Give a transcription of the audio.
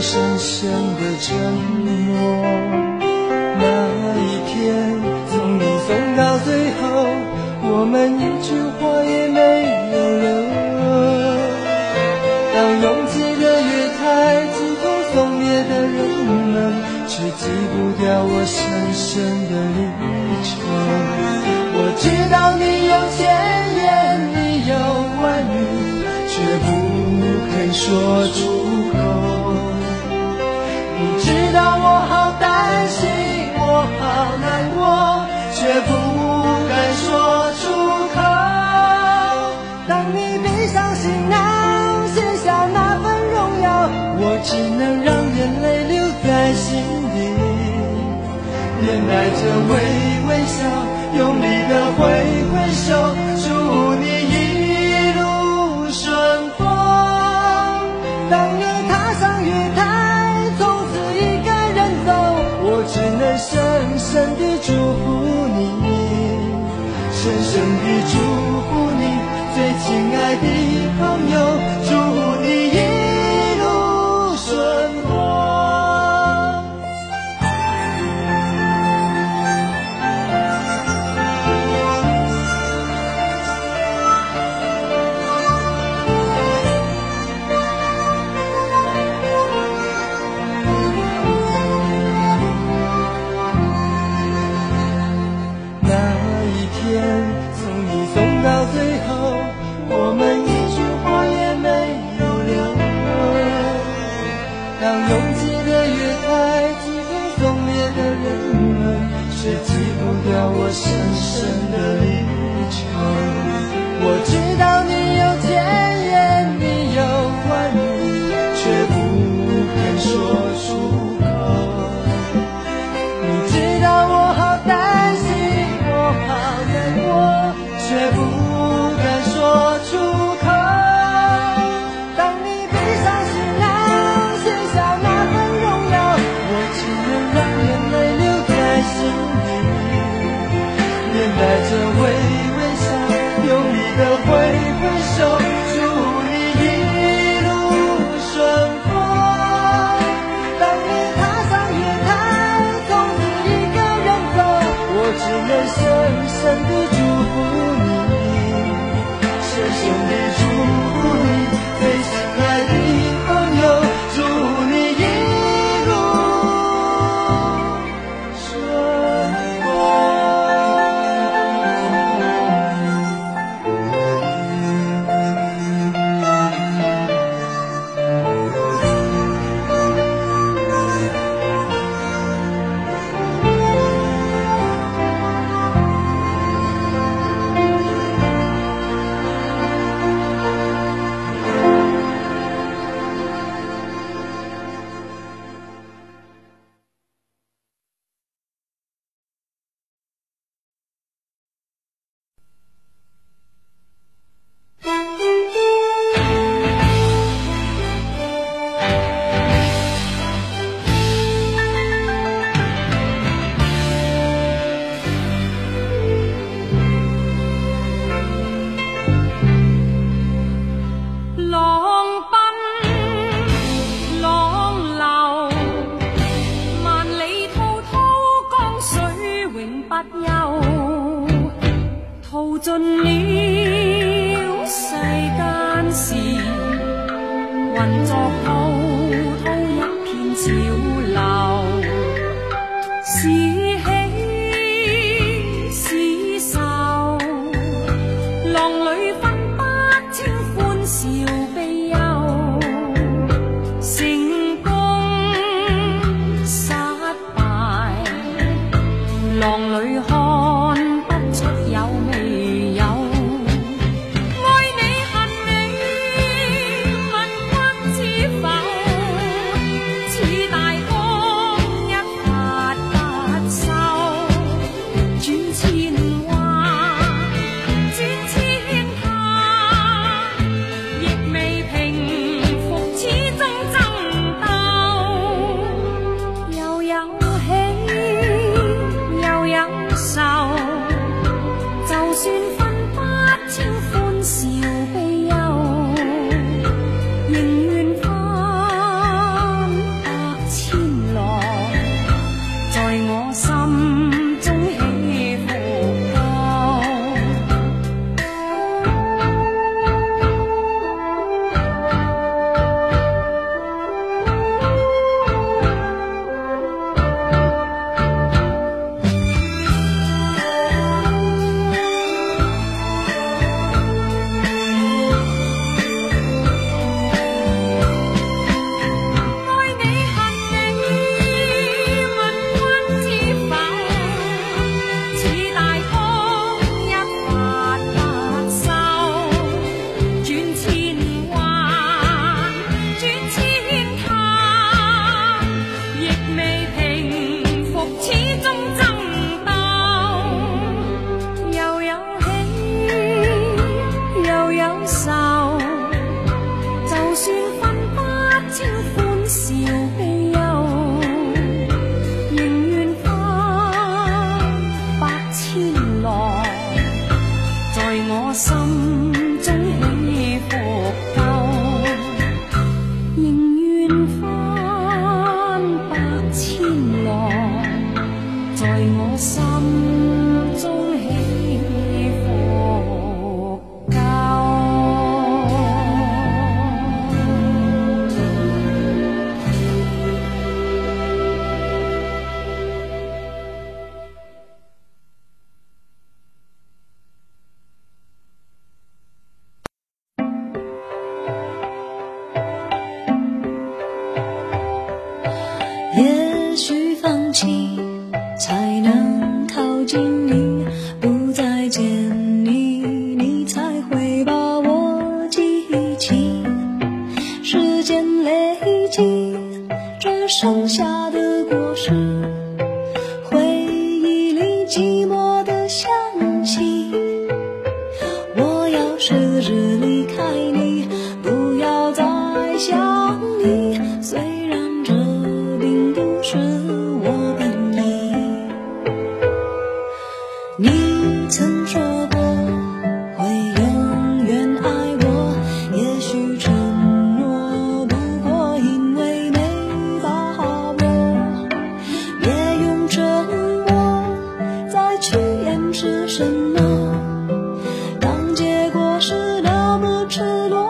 深深的沉默。那一天，从你送到最后，我们一句话也没有留。当拥挤的月台，急风送别的人们，却挤不掉我深深的离愁。我知道你有千言，你有万语，却不肯说出口。挥挥手，祝你一路顺风。当你踏上月台，从此一个人走，我只能深深地祝福你，深深地祝福你，最亲爱的朋友，祝当拥挤的月台，急风送别的人们，却挤不掉我深深的离愁。深深淘盡了世间事，混作就算分想起我要试着离开你不要再想赤裸